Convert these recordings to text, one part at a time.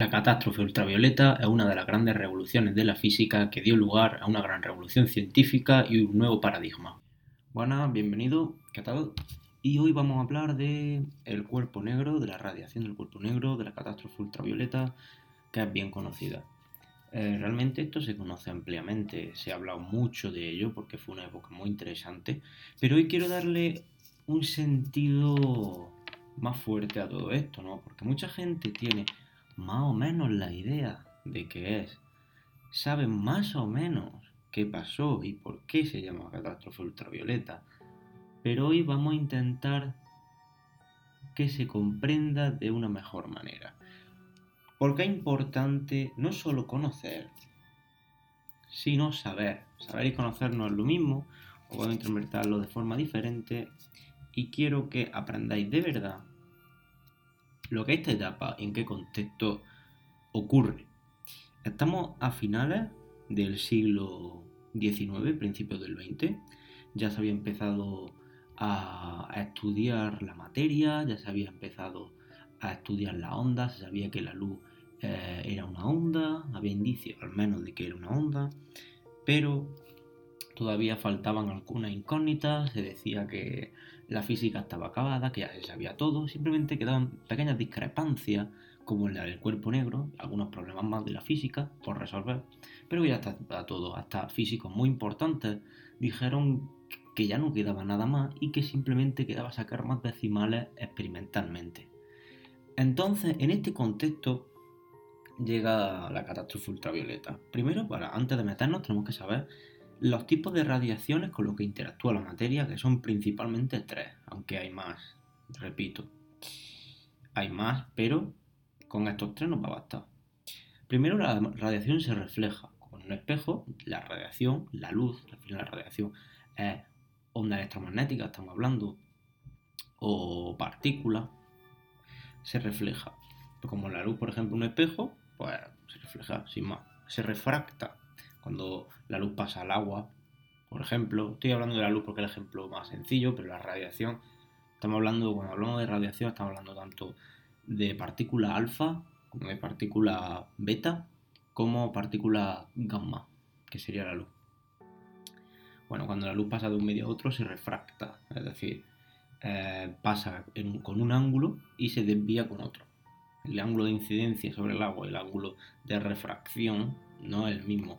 La catástrofe ultravioleta es una de las grandes revoluciones de la física que dio lugar a una gran revolución científica y un nuevo paradigma. Buenas, bienvenido, ¿qué tal? Y hoy vamos a hablar de el cuerpo negro, de la radiación del cuerpo negro, de la catástrofe ultravioleta, que es bien conocida. Eh, realmente esto se conoce ampliamente, se ha hablado mucho de ello porque fue una época muy interesante, pero hoy quiero darle un sentido más fuerte a todo esto, ¿no? Porque mucha gente tiene más o menos la idea de qué es, saben más o menos qué pasó y por qué se llama catástrofe ultravioleta, pero hoy vamos a intentar que se comprenda de una mejor manera. Porque es importante no solo conocer, sino saber. Saber y conocer no es lo mismo, o puedo interpretarlo de forma diferente, y quiero que aprendáis de verdad lo que esta etapa, en qué contexto ocurre. Estamos a finales del siglo XIX, principios del XX. Ya se había empezado a, estudiar la materia, ya se había empezado a estudiar la onda, se sabía que la luz eh, era una onda, había indicios al menos de que era una onda, pero todavía faltaban algunas incógnitas, se decía que la física estaba acabada, que ya se sabía todo, simplemente quedaban pequeñas discrepancias, como la del cuerpo negro, algunos problemas más de la física por resolver, pero ya está todo, hasta físicos muy importantes dijeron que ya no quedaba nada más y que simplemente quedaba sacar más decimales experimentalmente. Entonces, en este contexto llega la catástrofe ultravioleta. Primero, para antes de meternos, tenemos que saber los tipos de radiaciones con los que interactúa la materia, que son principalmente tres, aunque hay más, repito. Hay más, pero con estos tres nos va a bastar. Primero, la radiación se refleja con un espejo, la radiación, la luz, al la radiación es onda electromagnética, estamos hablando, o partícula, se refleja. Como la luz, por ejemplo, un espejo, pues se refleja sin más, se refracta cuando la luz pasa al agua, por ejemplo. Estoy hablando de la luz porque es el ejemplo más sencillo, pero la radiación, estamos hablando, cuando hablamos de radiación, estamos hablando tanto de partícula alfa, como de partícula beta, como partícula gamma, que sería la luz. Bueno, cuando la luz pasa de un medio a otro se refracta, es decir, eh, pasa con un ángulo y se desvía con otro. El ángulo de incidencia sobre el agua y el ángulo de refracción no es el mismo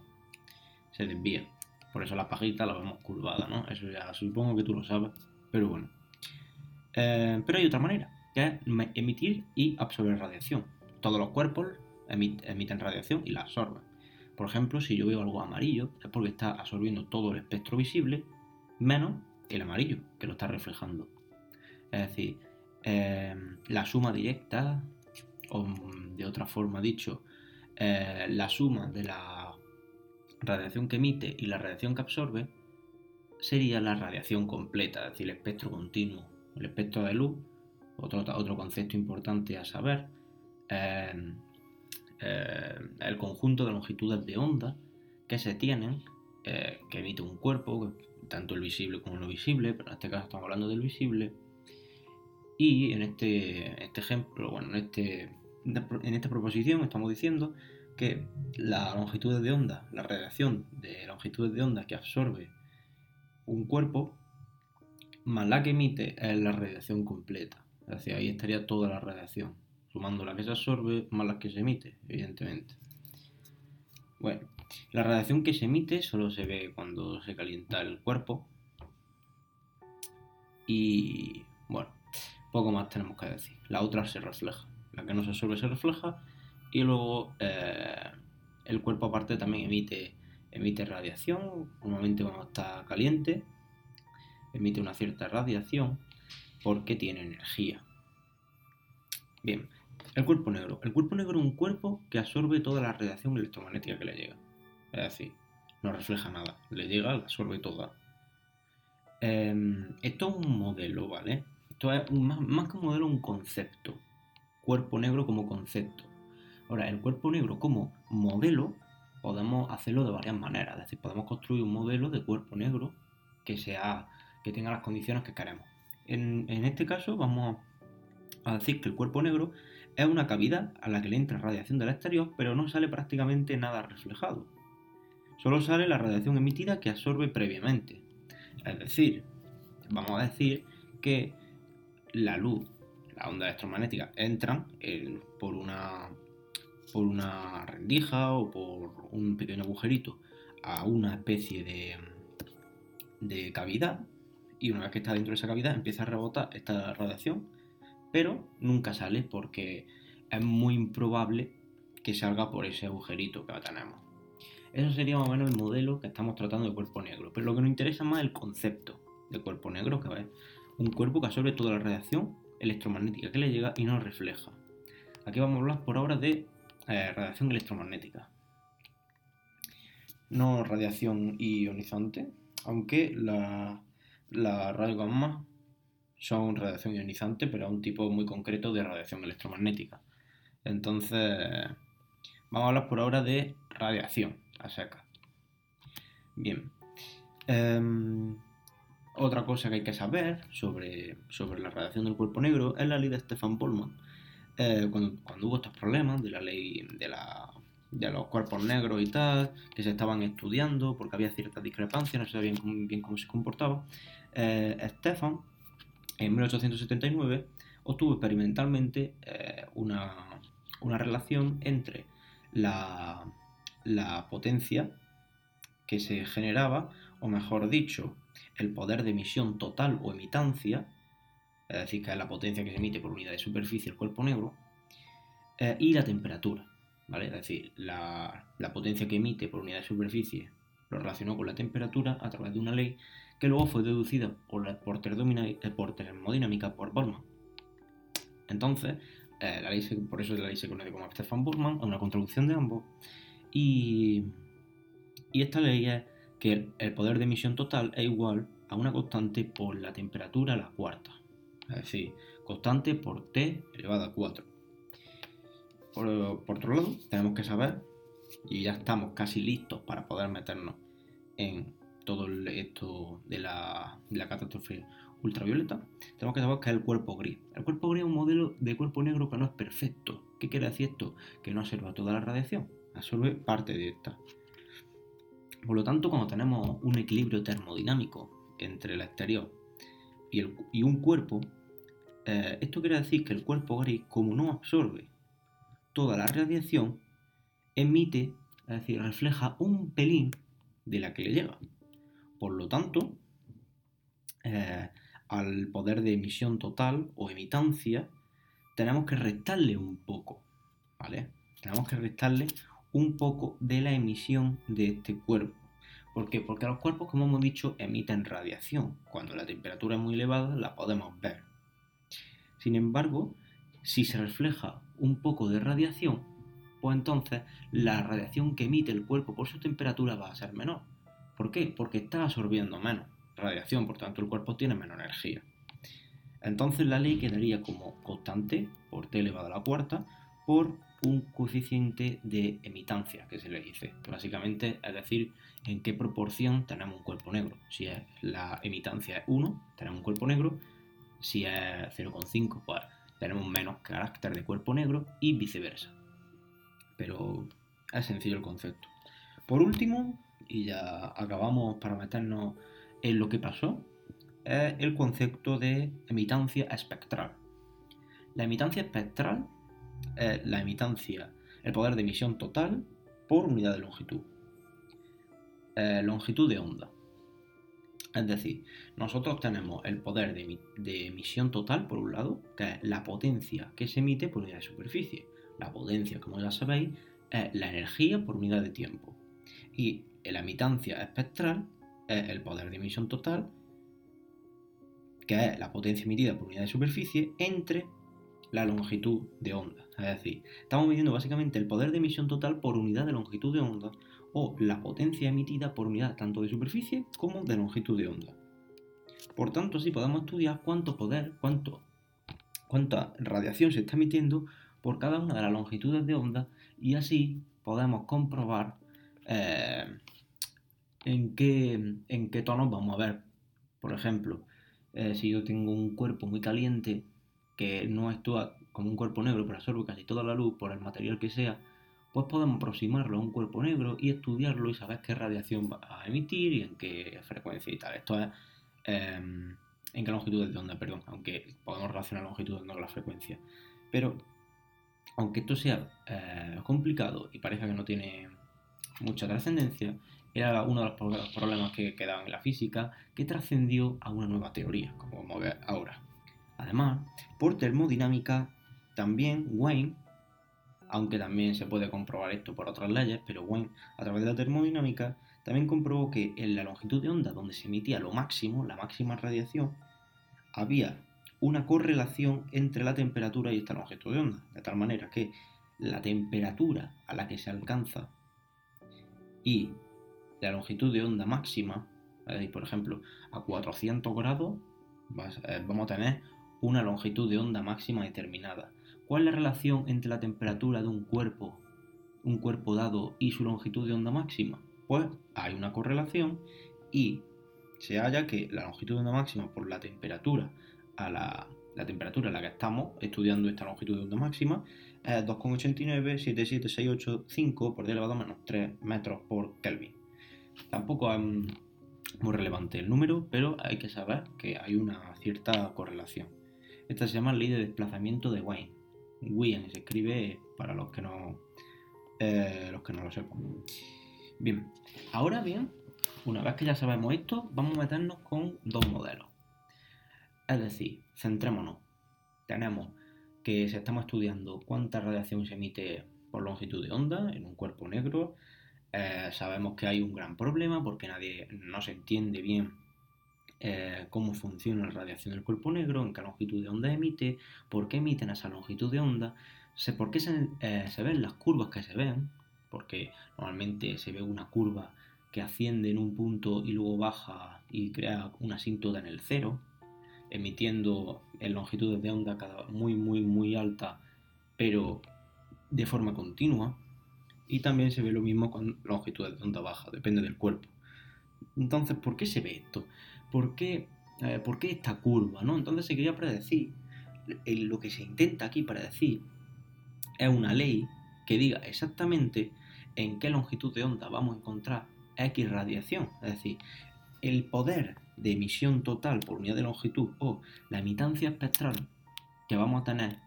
se desvía. Por eso la pajita la vemos curvada, ¿no? Eso ya supongo que tú lo sabes, pero bueno. Eh, pero hay otra manera, que es emitir y absorber radiación. Todos los cuerpos emiten radiación y la absorben. Por ejemplo, si yo veo algo amarillo, es porque está absorbiendo todo el espectro visible, menos el amarillo, que lo está reflejando. Es decir, eh, la suma directa, o de otra forma dicho, eh, la suma de la radiación que emite y la radiación que absorbe sería la radiación completa, es decir, el espectro continuo. El espectro de luz, otro, otro concepto importante a saber, eh, el conjunto de longitudes de onda que se tienen, eh, que emite un cuerpo, tanto el visible como el no visible, pero en este caso estamos hablando del visible. Y en este, este ejemplo, bueno, en, este, en esta proposición estamos diciendo que la longitud de onda, la radiación de longitud de onda que absorbe un cuerpo, más la que emite es la radiación completa. Es decir, ahí estaría toda la radiación, sumando la que se absorbe más la que se emite, evidentemente. Bueno, la radiación que se emite solo se ve cuando se calienta el cuerpo. Y bueno, poco más tenemos que decir. La otra se refleja. La que no se absorbe se refleja y luego eh, el cuerpo aparte también emite, emite radiación, normalmente cuando está caliente, emite una cierta radiación porque tiene energía. Bien, el cuerpo negro. El cuerpo negro es un cuerpo que absorbe toda la radiación electromagnética que le llega. Es decir, no refleja nada, le llega, la absorbe toda. Em, esto es un modelo, ¿vale? Esto es más, más que un modelo, un concepto. Cuerpo negro como concepto. Ahora, el cuerpo negro como modelo podemos hacerlo de varias maneras. Es decir, podemos construir un modelo de cuerpo negro que, sea, que tenga las condiciones que queremos. En, este caso vamos a decir que el cuerpo negro es una cavidad a la que le entra radiación del exterior, pero no sale prácticamente nada reflejado. Solo sale la radiación emitida que absorbe previamente. Es decir, vamos a decir que la luz, las ondas electromagnéticas entran por, una, por una rendija o por un pequeño agujerito a una especie de, de cavidad y una vez que está dentro de esa cavidad empieza a rebotar esta radiación, pero nunca sale porque es muy improbable que salga por ese agujerito que tenemos. Eso sería más o menos el modelo que estamos tratando de cuerpo negro, pero lo que nos interesa más es el concepto de cuerpo negro, que es un cuerpo que absorbe toda la radiación electromagnética que le llega y no refleja. Aquí vamos a hablar por ahora de eh, radiación electromagnética. No radiación ionizante, aunque la las gamma son radiación ionizante, pero es un tipo muy concreto de radiación electromagnética. Entonces, vamos a hablar por ahora de radiación a seca. Bien. Em, otra cosa que hay que saber sobre, sobre la radiación del cuerpo negro es la ley de Stefan Boltzmann. Eh, cuando, hubo estos problemas de la ley de los cuerpos negros y tal, que se estaban estudiando porque había ciertas discrepancias, no se sabía bien, cómo se comportaba. Eh, Stefan, en 1879, obtuvo experimentalmente eh, una, relación entre la potencia que se generaba, o mejor dicho, el poder de emisión total o emitancia, es decir, que es la potencia que se emite por unidad de superficie el cuerpo negro, eh, y la temperatura. Es decir, la, potencia que emite por unidad de superficie lo relacionó con la temperatura a través de una ley que luego fue deducida por, la, por, por termodinámica por Boltzmann. Entonces, eh, la ley por eso la ley se conoce como Stefan Boltzmann, es una contradicción de ambos. Y, esta ley es que el poder de emisión total es igual a una constante por la temperatura a la cuarta. Es decir, constante por T elevado a 4. Por, otro lado, tenemos que saber, y ya estamos casi listos para poder meternos en todo esto de la, catástrofe ultravioleta, tenemos que saber que es el cuerpo gris. El cuerpo gris es un modelo de cuerpo negro que no es perfecto. ¿Qué quiere decir esto? Que no absorbe toda la radiación, absorbe parte de esta. Por lo tanto, cuando tenemos un equilibrio termodinámico entre el exterior y, un cuerpo, eh, esto quiere decir que el cuerpo gris, como no absorbe toda la radiación, emite, es decir, refleja un pelín de la que le llega. Por lo tanto, eh, al poder de emisión total o emitancia, tenemos que restarle un poco, ¿vale? Tenemos que restarle un poco de la emisión de este cuerpo. ¿Por qué? Porque los cuerpos, como hemos dicho, emiten radiación. Cuando la temperatura es muy elevada, la podemos ver. Sin embargo, si se refleja un poco de radiación, pues entonces la radiación que emite el cuerpo por su temperatura va a ser menor. ¿Por qué? Porque está absorbiendo menos radiación, por tanto el cuerpo tiene menos energía. Entonces la ley quedaría como constante por t elevado a la cuarta por un coeficiente de emitancia que se le dice. Básicamente es decir en qué proporción tenemos un cuerpo negro. Si la emitancia es 1, tenemos un cuerpo negro. Si es 0,5, pues tenemos menos carácter de cuerpo negro y viceversa. Pero es sencillo el concepto. Por último, y ya acabamos para meternos en lo que pasó, es el concepto de emitancia espectral. La emitancia espectral es la emitancia, el poder de emisión total por unidad de longitud. Longitud de onda. Es decir, nosotros tenemos el poder de, emisión total, por un lado, que es la potencia que se emite por unidad de superficie. La potencia, como ya sabéis, es la energía por unidad de tiempo. Y la emitancia espectral es el poder de emisión total, que es la potencia emitida por unidad de superficie, entre la longitud de onda. Es decir, estamos midiendo básicamente el poder de emisión total por unidad de longitud de onda o la potencia emitida por unidad tanto de superficie como de longitud de onda. Por tanto, así podemos estudiar cuánto poder, cuánto, cuánta radiación se está emitiendo por cada una de las longitudes de onda y así podemos comprobar eh, en, qué, en qué tonos vamos a ver. Por ejemplo, eh, si yo tengo un cuerpo muy caliente que no actúa como un cuerpo negro, pero absorbe casi toda la luz por el material que sea, pues podemos aproximarlo a un cuerpo negro y estudiarlo y saber qué radiación va a emitir y en qué frecuencia y tal. Esto es em, en qué longitud de onda, perdón, aunque podemos relacionar la longitud de onda con la frecuencia. Pero aunque esto sea eh, complicado y parezca que no tiene mucha trascendencia, era uno de los problemas que quedaban en la física que trascendió a una nueva teoría, como vamos a ver ahora. Además, por termodinámica, también Wayne, aunque también se puede comprobar esto por otras leyes, pero Wayne, a través de la termodinámica, también comprobó que en la longitud de onda donde se emitía lo máximo, la máxima radiación, había una correlación entre la temperatura y esta longitud de onda, de tal manera que la temperatura a la que se alcanza y la longitud de onda máxima, por ejemplo, a 400 grados, eh, vamos a tener una longitud de onda máxima determinada. ¿Cuál es la relación entre la temperatura de un cuerpo, un cuerpo dado y su longitud de onda máxima? Pues hay una correlación y se halla que la longitud de onda máxima por la temperatura a la, temperatura a la que estamos estudiando esta longitud de onda máxima es 2,89 por 10 elevado a menos 3 metros por Kelvin. Tampoco es muy relevante el número, pero hay que saber que hay una cierta correlación. Esta se llama ley de desplazamiento de Wien. Wien se escribe para los que no, eh, los que no lo sepan. Bien, ahora bien, una vez que ya sabemos esto, vamos a meternos con dos modelos. Es decir, centrémonos. Tenemos que si estamos estudiando cuánta radiación se emite por longitud de onda en un cuerpo negro, eh, sabemos que hay un gran problema porque nadie no se entiende bien eh, cómo funciona la radiación del cuerpo negro, en qué longitud de onda emite, por qué emiten esa longitud de onda, por qué se, eh, se ven las curvas que se ven, porque normalmente se ve una curva que asciende en un punto y luego baja y crea una asíntota en el cero, emitiendo en longitudes de onda cada muy muy muy alta, pero de forma continua. Y también se ve lo mismo con longitudes de onda baja, depende del cuerpo. Entonces, ¿por qué se ve esto? ¿Por qué, eh, ¿por qué esta curva? ¿no? Entonces se quería predecir, lo que se intenta aquí predecir es una ley que diga exactamente en qué longitud de onda vamos a encontrar X radiación. Es decir, el poder de emisión total por unidad de longitud o la emitancia espectral que vamos a tener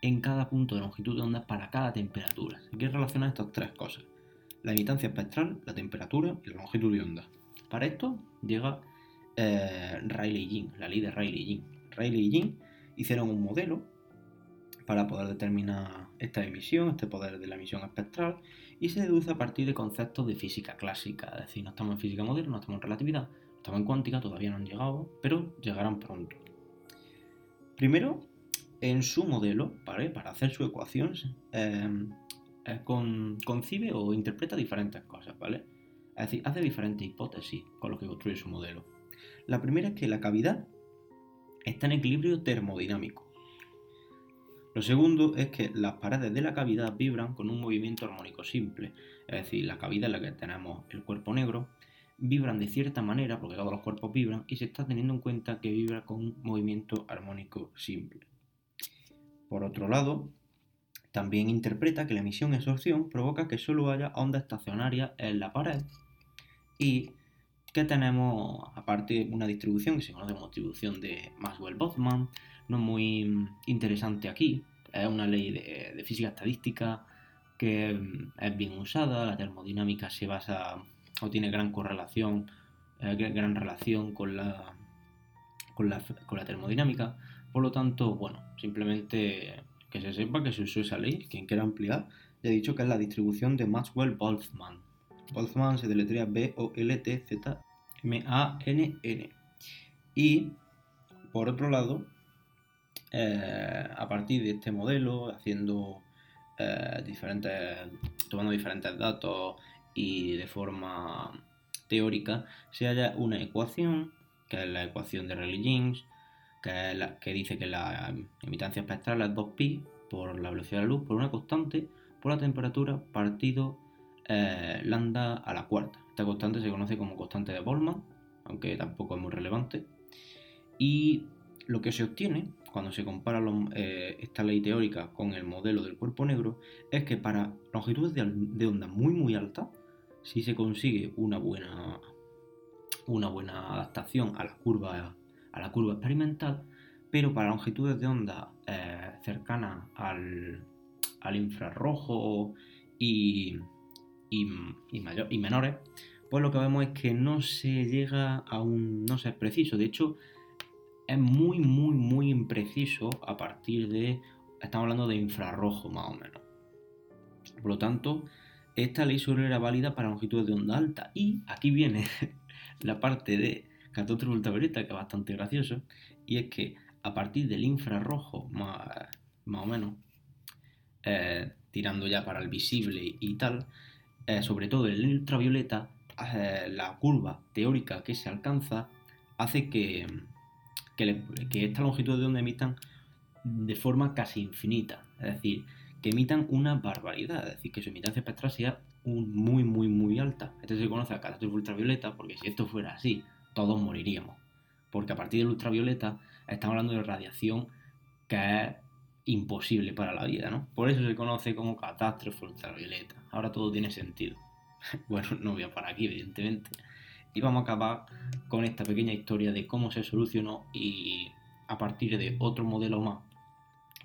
en cada punto de longitud de onda para cada temperatura. Hay que relacionar estas tres cosas. La emitancia espectral, la temperatura y la longitud de onda. Para esto llega eh, Rayleigh-Jean, la ley de Rayleigh-Jean. Rayleigh-Jean hicieron un modelo para poder determinar esta emisión, este poder de la emisión espectral, y se deduce a partir de conceptos de física clásica, es decir, no estamos en física moderna, no estamos en relatividad, estamos en cuántica, todavía no han llegado, pero llegarán pronto. Primero, en su modelo, para hacer su ecuación, em, eh, concibe o interpreta diferentes cosas, ¿vale? Es decir, hace diferentes hipótesis con lo que construye su modelo. La primera es que la cavidad está en equilibrio termodinámico. Lo segundo es que las paredes de la cavidad vibran con un movimiento armónico simple, es decir, la cavidad en la que tenemos el cuerpo negro vibran de cierta manera, porque todos los cuerpos vibran, y se está teniendo en cuenta que vibra con un movimiento armónico simple. Por otro lado, también interpreta que la emisión y absorción provoca que solo haya ondas estacionarias en la pared y que tenemos aparte una distribución que se conoce como distribución de Maxwell-Boltzmann, no muy interesante aquí, es una ley de, física estadística que mm, es bien usada, la termodinámica se basa o tiene gran correlación, eh, gran relación con la, con la, con la termodinámica, por lo tanto, bueno, simplemente que se sepa que se usó esa ley, quien quiera ampliar, ya he dicho que es la distribución de Maxwell-Boltzmann. Boltzmann se deletrea B-O-L-T-Z-M-A-N-N. Y, por otro lado, eh, a partir de este modelo, haciendo eh, diferentes, tomando diferentes datos y de forma teórica, se halla una ecuación, que es la ecuación de Rayleigh-Jeans, que, dice que la emitancia espectral es 2pi por la velocidad de la luz por una constante por la temperatura partido eh, lambda a la cuarta. Esta constante se conoce como constante de Boltzmann, aunque tampoco es muy relevante. Y lo que se obtiene cuando se compara eh, esta ley teórica con el modelo del cuerpo negro es que para longitudes de, onda muy muy alta, si se consigue una buena, una buena adaptación a la curva, a la curva experimental, pero para longitudes de onda eh, cercanas al, infrarrojo y, y, menores, pues lo que vemos es que no se llega a un... no se es preciso. De hecho, es muy, muy, muy impreciso a partir de, estamos hablando de infrarrojo más o menos. Por lo tanto, esta ley solo era válida para longitudes de onda alta. Y aquí viene la parte de catástrofe ultravioleta, que es bastante gracioso, y es que a partir del infrarrojo, más, más o menos, eh, tirando ya para el visible y tal, eh, sobre todo el ultravioleta, eh, la curva teórica que se alcanza hace que, que, esta longitud de onda emitan de forma casi infinita. Es decir, que emitan una barbaridad. Es decir, que su emitancia espectral sea muy, muy, muy alta. Esto se conoce a catástrofe ultravioleta porque si esto fuera así, todos moriríamos. Porque a partir del ultravioleta estamos hablando de radiación que es imposible para la vida, ¿no? Por eso se conoce como catástrofe ultravioleta. Ahora todo tiene sentido. bueno, no voy a parar aquí, evidentemente y vamos a acabar con esta pequeña historia de cómo se solucionó y a partir de otro modelo más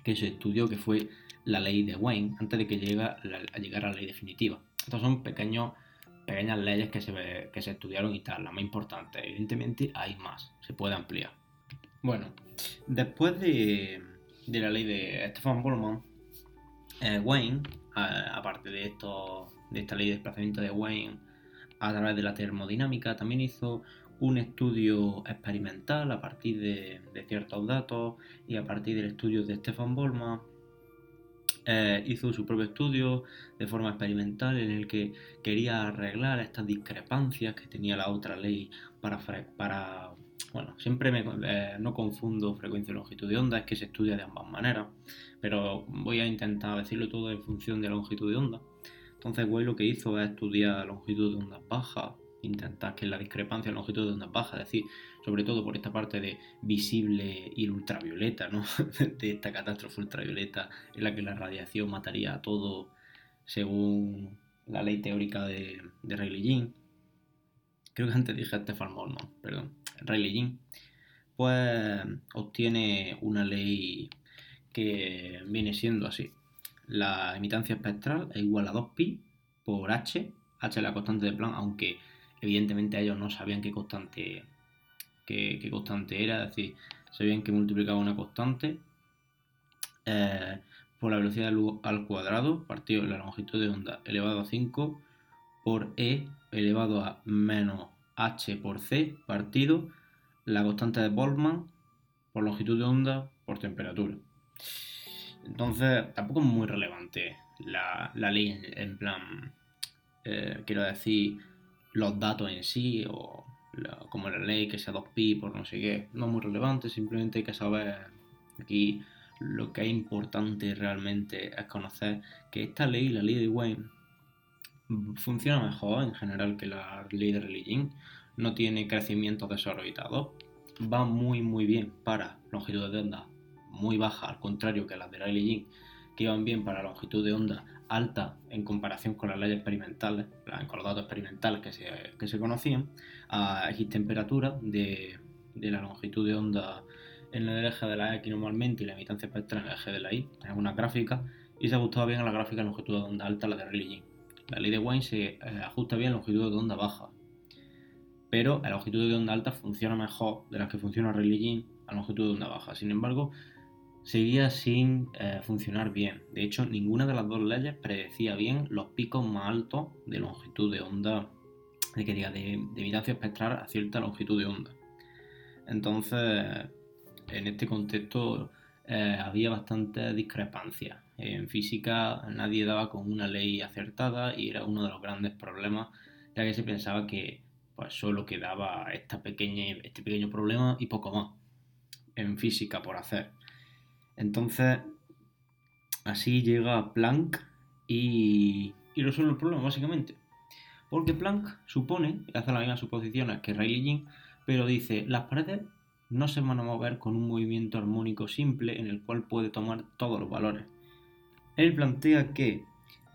que se estudió que fue la ley de Wayne antes de que llegue a llegar a la ley definitiva. Estas son pequeños, pequeñas leyes que se, que se estudiaron y tal, la más importante. Evidentemente hay más, se puede ampliar. Bueno, después de, de la ley de Stefan Boltzmann, eh, Wayne, aparte de, esto, de esta ley de desplazamiento de Wayne, a través de la termodinámica. También hizo un estudio experimental a partir de, ciertos datos y a partir del estudio de Stefan Boltzmann. Eh, hizo su propio estudio de forma experimental en el que quería arreglar estas discrepancias que tenía la otra ley para, para bueno, siempre me, eh, no confundo frecuencia y longitud de onda, es que se estudia de ambas maneras, pero voy a intentar decirlo todo en función de longitud de onda. Entonces, Way lo que hizo es estudiar longitud de ondas bajas, intentar que la discrepancia de longitud de ondas bajas, es decir, sobre todo por esta parte de visible y ultravioleta, ¿no? de esta catástrofe ultravioleta en la que la radiación mataría a todo según la ley teórica de, de Rayleigh-Jean. Creo que antes dije Stefan Boltzmann, perdón, Rayleigh-Jean. Pues obtiene una ley que viene siendo así la emitancia espectral es igual a 2pi por h, h es la constante de Planck, aunque evidentemente ellos no sabían qué constante, qué, constante era, es decir, sabían que multiplicaba una constante eh, por la velocidad al cuadrado partido de la longitud de onda elevado a 5 por e elevado a menos h por c partido la constante de Boltzmann por longitud de onda por temperatura. Entonces, tampoco es muy relevante la, ley en, plan, eh, quiero decir, los datos en sí o como la ley que sea 2pi por no sé qué, no es muy relevante, simplemente hay que saber aquí lo que es importante realmente es conocer que esta ley, la ley de Wayne, funciona mejor en general que la ley de Religion, no tiene crecimiento desorbitado, va muy muy bien para longitud de onda muy baja, al contrario que las de Rayleigh que iban bien para longitud de onda alta en comparación con las leyes experimentales, con los datos experimentales que se, que se conocían, a X temperatura de, de, la longitud de onda en el eje de la X normalmente y la emitancia espectral en el eje de la Y, en una gráfica, y se ajustaba bien a la gráfica de longitud de onda alta, la de Rayleigh. La ley de Wayne se eh, ajusta bien a longitud de onda baja, pero la longitud de onda alta funciona mejor de las que funciona Rayleigh a longitud de onda baja. Sin embargo, seguía sin eh, funcionar bien. De hecho, ninguna de las dos leyes predecía bien los picos más altos de longitud de onda, de, que diga, de, emitancia espectral a cierta longitud de onda. Entonces, en este contexto eh, había bastante discrepancia. En física nadie daba con una ley acertada y era uno de los grandes problemas, ya que se pensaba que pues, solo quedaba esta pequeña, este pequeño problema y poco más en física por hacer. Entonces, así llega Planck y, y resuelve el problema, básicamente. Porque Planck supone, hace las mismas suposiciones que Rayleigh, pero dice, las paredes no se van a mover con un movimiento armónico simple en el cual puede tomar todos los valores. Él plantea que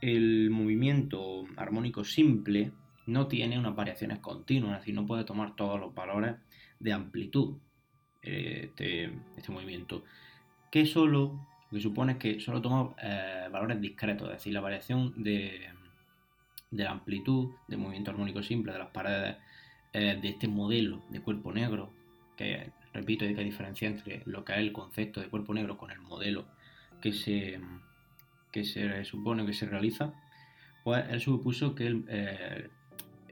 el movimiento armónico simple no tiene unas variaciones continuas, es decir, no puede tomar todos los valores de amplitud eh, este, este movimiento, que solo, lo que supone es que solo toma eh, valores discretos, es decir, la variación de, la amplitud de movimiento armónico simple de las paredes eh, de este modelo de cuerpo negro, que repito, hay que diferenciar entre lo que es el concepto de cuerpo negro con el modelo que se, que se supone que se realiza, pues él supuso que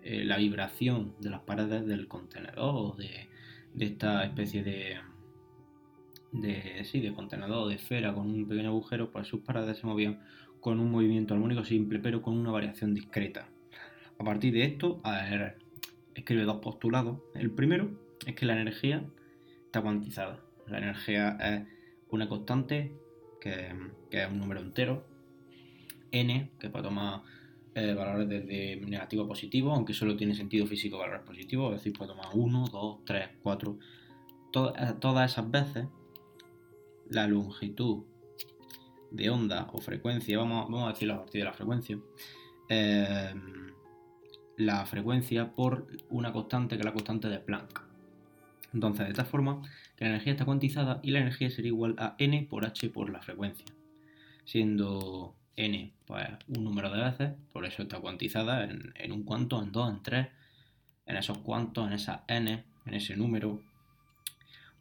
la vibración de las paredes del contenedor o de, esta especie de, de, sí, de contenedor de esfera con un pequeño agujero, pues sus paredes se movían con un movimiento armónico simple, pero con una variación discreta. A partir de esto, escribe dos postulados. El primero es que la energía está cuantizada. La energía es una constante, que, es un número entero, n, que puede tomar eh, valores desde negativo a positivo, aunque solo tiene sentido físico valores positivos, es decir, puede tomar 1, 2, 3, 4. todas esas veces, la longitud de onda o frecuencia, vamos, vamos a decirlo a partir de la frecuencia, eh, la frecuencia por una constante que es la constante de Planck. Entonces, de tal forma que la energía está cuantizada y la energía sería igual a n por h por la frecuencia, siendo n, pues un número de veces, por eso está cuantizada en, un cuanto, en dos, en tres, en esos cuantos, en esa n, en ese número,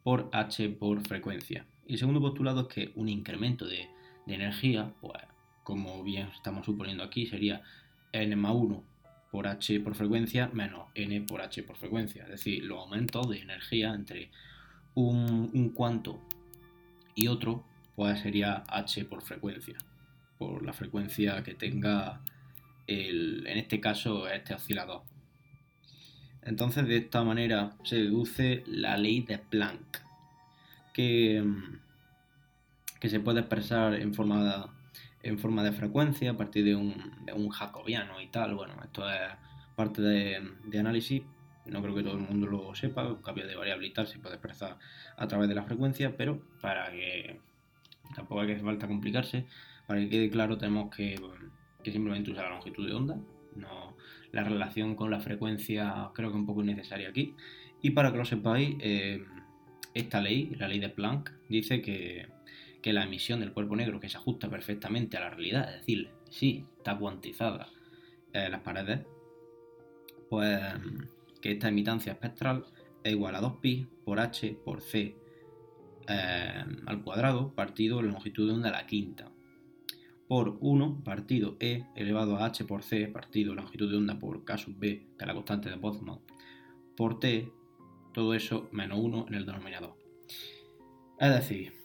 por h por frecuencia. Y el segundo postulado es que un incremento de, energía, pues como bien estamos suponiendo aquí, sería n más 1 por h por frecuencia menos n por h por frecuencia. Es decir, los aumentos de energía entre un, un cuanto y otro, pues sería h por frecuencia por la frecuencia que tenga el, en este caso este oscilador. Entonces de esta manera se deduce la ley de Planck, que, que se puede expresar en forma, en forma de frecuencia a partir de un, de un jacobiano y tal. Bueno, esto es parte de, de, análisis, no creo que todo el mundo lo sepa, cambio de variable y tal se puede expresar a través de la frecuencia, pero para que tampoco hay que falta complicarse, para que quede claro, tenemos que, simplemente usar la longitud de onda. No, la relación con la frecuencia creo que un poco innecesaria aquí. Y para que lo sepáis, eh, esta ley, la ley de Planck, dice que, la emisión del cuerpo negro que se ajusta perfectamente a la realidad, es decir, sí, está cuantizada en las paredes, pues que esta emitancia espectral es igual a 2pi por h por c eh, al cuadrado partido la longitud de onda a la quinta por 1 partido E elevado a h por c partido longitud de onda por k sub b, que es la constante de Boltzmann, por t, todo eso menos 1 en el denominador. Es decir,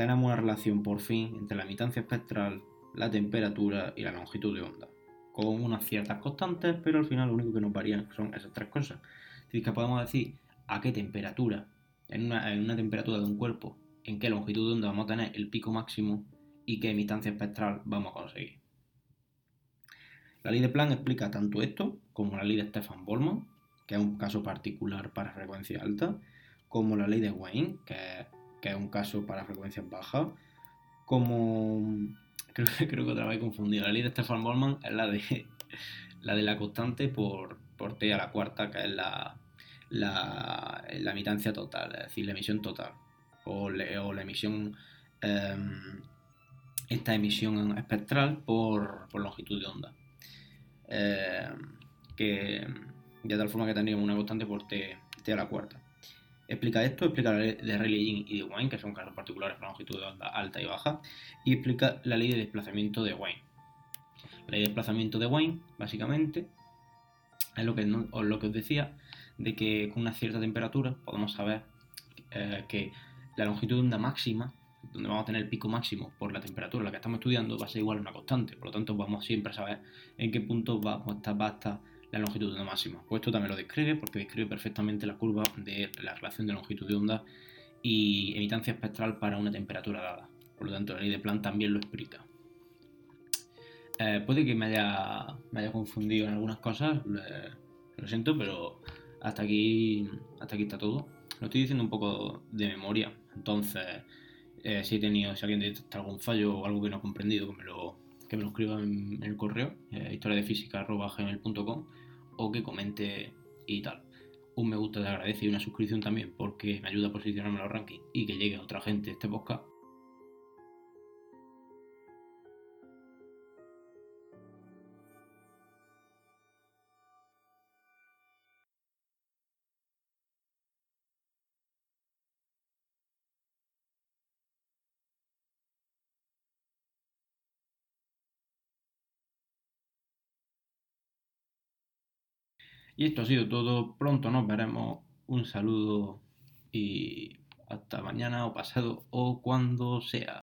tenemos una relación por fin entre la emitancia espectral, la temperatura y la longitud de onda, con unas ciertas constantes, pero al final lo único que nos varían son esas tres cosas. Es decir, que podemos decir a qué temperatura, en una, en una temperatura de un cuerpo, en qué longitud de onda vamos a tener el pico máximo y qué emitancia espectral vamos a conseguir. La ley de Planck explica tanto esto como la ley de Stefan Boltzmann, que es un caso particular para frecuencia alta, como la ley de Wayne, que, es un caso para frecuencias bajas, como creo, creo que otra vez he confundido. La ley de Stefan Boltzmann es la de la de la constante por, por t a la cuarta, que es la, la, emitancia total, es decir, la emisión total, o, la emisión em, esta emisión espectral por, longitud de onda. Eh, que de tal forma que tendríamos una constante por t, a la cuarta. Explica esto, explica la ley de Rayleigh y de Wayne, que son casos particulares para longitud de onda alta y baja, y explica la ley de desplazamiento de Wayne. La ley de desplazamiento de Wayne, básicamente, es lo que, lo que os decía, de que con una cierta temperatura podemos saber eh, que la longitud de onda máxima donde vamos a tener el pico máximo por la temperatura la que estamos estudiando, va a ser igual a una constante. Por lo tanto, vamos siempre a saber en qué punto va, a estar, va la longitud de onda máxima. Pues esto también lo describe porque describe perfectamente la curva de la relación de longitud de onda y emitancia espectral para una temperatura dada. Por lo tanto, la ley de Planck también lo explica. Eh, puede que me haya, me haya confundido en algunas cosas, lo siento, pero hasta aquí, hasta aquí está todo. lo estoy diciendo un poco de memoria. Entonces, eh, si he tenido, si alguien detecta algún fallo o algo que no ha comprendido, que me lo, que me lo escriba en, el correo, eh, o que comente y tal. Un me gusta te agradece y una suscripción también porque me ayuda a posicionarme en los rankings y que llegue a otra gente este podcast Y esto ha sido todo. Pronto nos veremos. Un saludo y hasta mañana o pasado o cuando sea.